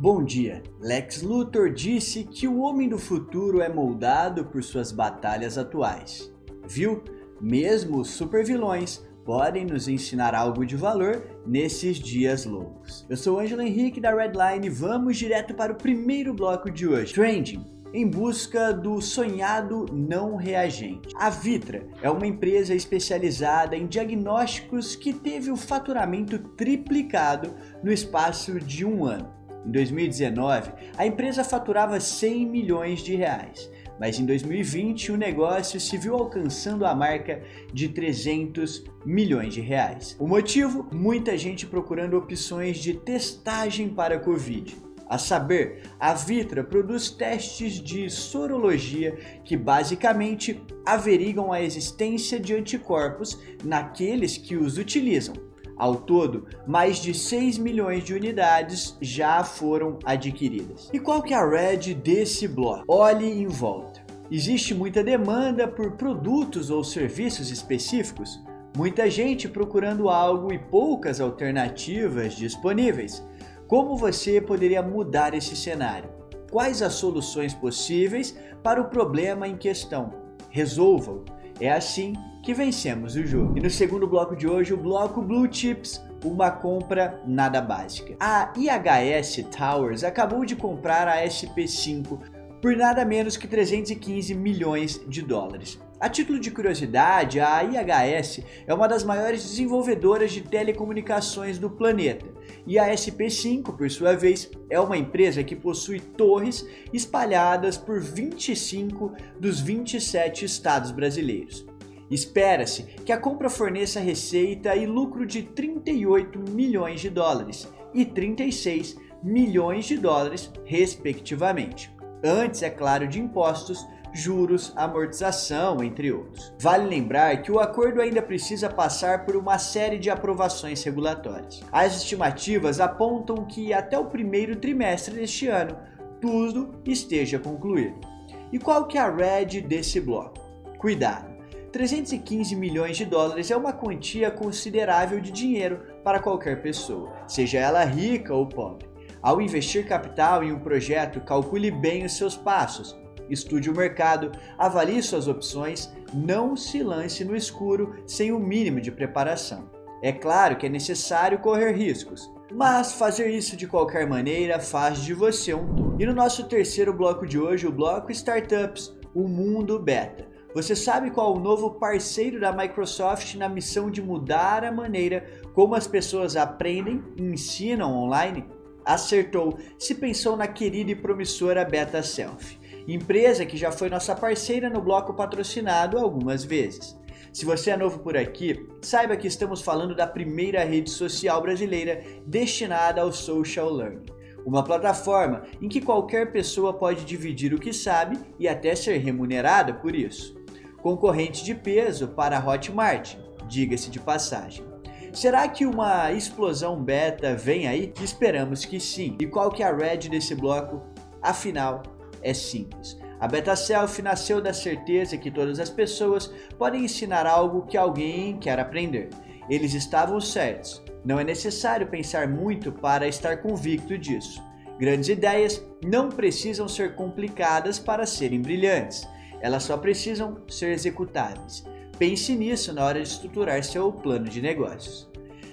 Bom dia. Lex Luthor disse que o homem do futuro é moldado por suas batalhas atuais. Viu? Mesmo os supervilões podem nos ensinar algo de valor nesses dias loucos. Eu sou Ângelo Henrique da Redline e vamos direto para o primeiro bloco de hoje. Trending em busca do sonhado não reagente. A Vitra é uma empresa especializada em diagnósticos que teve o faturamento triplicado no espaço de um ano. Em 2019, a empresa faturava 100 milhões de reais, mas em 2020 o negócio se viu alcançando a marca de 300 milhões de reais. O motivo? Muita gente procurando opções de testagem para a Covid. A saber, a Vitra produz testes de sorologia que basicamente averigam a existência de anticorpos naqueles que os utilizam ao todo, mais de 6 milhões de unidades já foram adquiridas. E qual que é a red desse bloco? Olhe em volta. Existe muita demanda por produtos ou serviços específicos, muita gente procurando algo e poucas alternativas disponíveis. Como você poderia mudar esse cenário? Quais as soluções possíveis para o problema em questão? Resolva-o. É assim que vencemos o jogo. E no segundo bloco de hoje, o bloco Blue Chips, uma compra nada básica. A IHS Towers acabou de comprar a SP5 por nada menos que 315 milhões de dólares. A título de curiosidade, a IHS é uma das maiores desenvolvedoras de telecomunicações do planeta, e a SP5, por sua vez, é uma empresa que possui torres espalhadas por 25 dos 27 estados brasileiros. Espera-se que a compra forneça receita e lucro de 38 milhões de dólares e 36 milhões de dólares, respectivamente. Antes, é claro, de impostos, juros, amortização, entre outros. Vale lembrar que o acordo ainda precisa passar por uma série de aprovações regulatórias. As estimativas apontam que até o primeiro trimestre deste ano tudo esteja concluído. E qual que é a red desse bloco? Cuidado! 315 milhões de dólares é uma quantia considerável de dinheiro para qualquer pessoa, seja ela rica ou pobre. Ao investir capital em um projeto, calcule bem os seus passos, estude o mercado, avalie suas opções, não se lance no escuro sem o mínimo de preparação. É claro que é necessário correr riscos, mas fazer isso de qualquer maneira faz de você um todo. E no nosso terceiro bloco de hoje, o bloco Startups, o mundo beta. Você sabe qual é o novo parceiro da Microsoft na missão de mudar a maneira como as pessoas aprendem e ensinam online? Acertou se pensou na querida e promissora Beta Self, empresa que já foi nossa parceira no bloco patrocinado algumas vezes. Se você é novo por aqui, saiba que estamos falando da primeira rede social brasileira destinada ao social learning uma plataforma em que qualquer pessoa pode dividir o que sabe e até ser remunerada por isso concorrente de peso para a Hotmart, diga-se de passagem. Será que uma explosão beta vem aí? Esperamos que sim. E qual que é a red desse bloco? Afinal, é simples. A Beta Self nasceu da certeza que todas as pessoas podem ensinar algo que alguém quer aprender. Eles estavam certos. Não é necessário pensar muito para estar convicto disso. Grandes ideias não precisam ser complicadas para serem brilhantes. Elas só precisam ser executáveis. Pense nisso na hora de estruturar seu plano de negócios.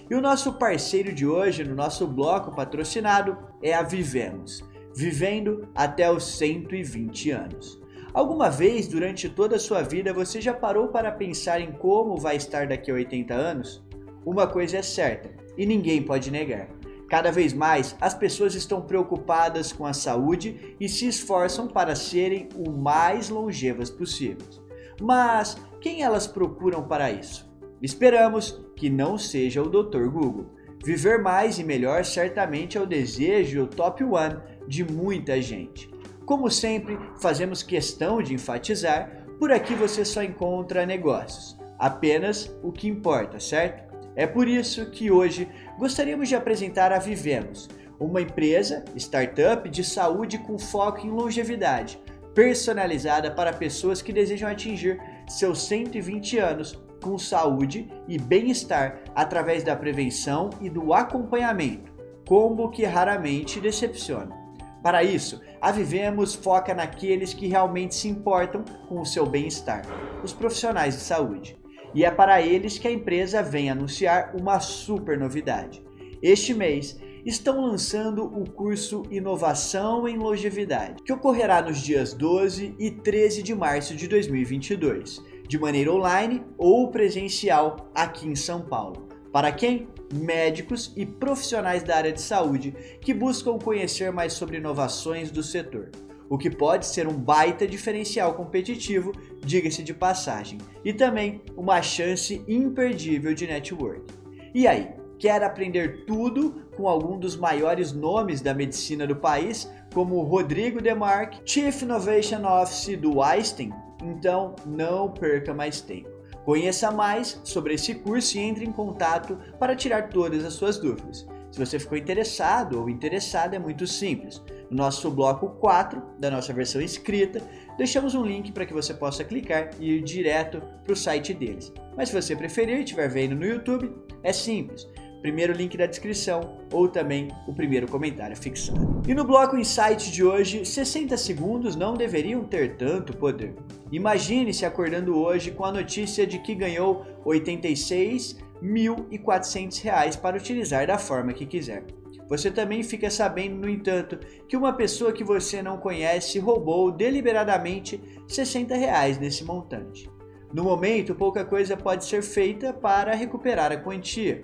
E o nosso parceiro de hoje no nosso bloco patrocinado é a Vivemos, vivendo até os 120 anos. Alguma vez durante toda a sua vida você já parou para pensar em como vai estar daqui a 80 anos? Uma coisa é certa e ninguém pode negar Cada vez mais, as pessoas estão preocupadas com a saúde e se esforçam para serem o mais longevas possíveis. Mas quem elas procuram para isso? Esperamos que não seja o Dr. Google. Viver mais e melhor certamente é o desejo o top one de muita gente. Como sempre, fazemos questão de enfatizar, por aqui você só encontra negócios. Apenas o que importa, certo? É por isso que hoje gostaríamos de apresentar a Vivemos, uma empresa, startup de saúde com foco em longevidade, personalizada para pessoas que desejam atingir seus 120 anos com saúde e bem-estar através da prevenção e do acompanhamento. combo que raramente decepciona. Para isso, a Vivemos foca naqueles que realmente se importam com o seu bem-estar, os profissionais de saúde. E é para eles que a empresa vem anunciar uma super novidade. Este mês, estão lançando o curso Inovação em Longevidade, que ocorrerá nos dias 12 e 13 de março de 2022, de maneira online ou presencial aqui em São Paulo. Para quem? Médicos e profissionais da área de saúde que buscam conhecer mais sobre inovações do setor o que pode ser um baita diferencial competitivo, diga-se de passagem, e também uma chance imperdível de network. E aí, quer aprender tudo com algum dos maiores nomes da medicina do país, como Rodrigo Demarque, Chief Innovation Office do Einstein? Então não perca mais tempo. Conheça mais sobre esse curso e entre em contato para tirar todas as suas dúvidas. Se você ficou interessado ou interessada, é muito simples. No nosso bloco 4 da nossa versão escrita, deixamos um link para que você possa clicar e ir direto para o site deles. Mas se você preferir e estiver vendo no YouTube, é simples primeiro link da descrição ou também o primeiro comentário fixado. E no bloco Insight de hoje, 60 segundos não deveriam ter tanto poder. Imagine-se acordando hoje com a notícia de que ganhou R$ 86.400 para utilizar da forma que quiser. Você também fica sabendo, no entanto, que uma pessoa que você não conhece roubou deliberadamente 60 reais desse montante. No momento, pouca coisa pode ser feita para recuperar a quantia.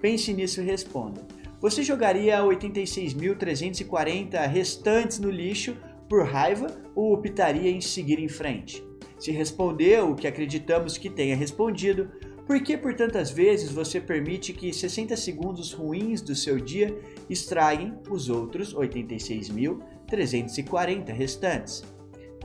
Pense nisso e responda. Você jogaria 86.340 restantes no lixo por raiva ou optaria em seguir em frente? Se respondeu o que acreditamos que tenha respondido, por que por tantas vezes você permite que 60 segundos ruins do seu dia estraguem os outros 86.340 restantes?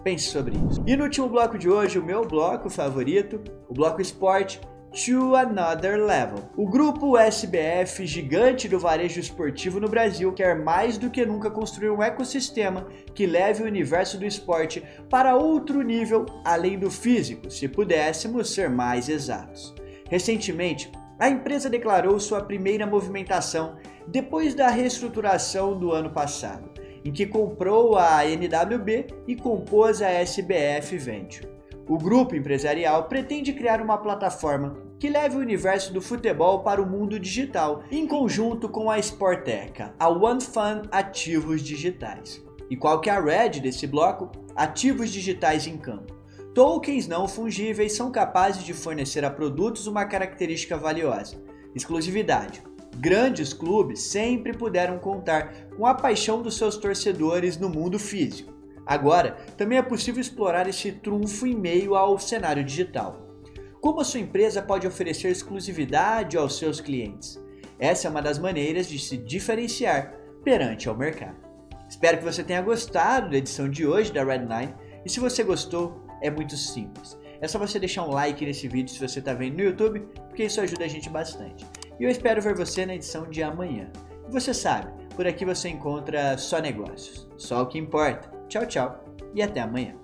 Pense sobre isso. E no último bloco de hoje, o meu bloco favorito, o bloco esporte, to another level. O grupo SBF, gigante do varejo esportivo no Brasil, quer mais do que nunca construir um ecossistema que leve o universo do esporte para outro nível além do físico, se pudéssemos ser mais exatos. Recentemente, a empresa declarou sua primeira movimentação depois da reestruturação do ano passado, em que comprou a NWB e compôs a SBF Venture. O grupo empresarial pretende criar uma plataforma que leve o universo do futebol para o mundo digital, em conjunto com a Sporteca, a OneFun Ativos Digitais. E qual que é a red desse bloco? Ativos digitais em campo. Tokens não fungíveis são capazes de fornecer a produtos uma característica valiosa: exclusividade. Grandes clubes sempre puderam contar com a paixão dos seus torcedores no mundo físico. Agora, também é possível explorar esse trunfo em meio ao cenário digital. Como a sua empresa pode oferecer exclusividade aos seus clientes? Essa é uma das maneiras de se diferenciar perante ao mercado. Espero que você tenha gostado da edição de hoje da Red9 e se você gostou, é muito simples. É só você deixar um like nesse vídeo se você está vendo no YouTube, porque isso ajuda a gente bastante. E eu espero ver você na edição de amanhã. E você sabe, por aqui você encontra só negócios, só o que importa. Tchau, tchau e até amanhã.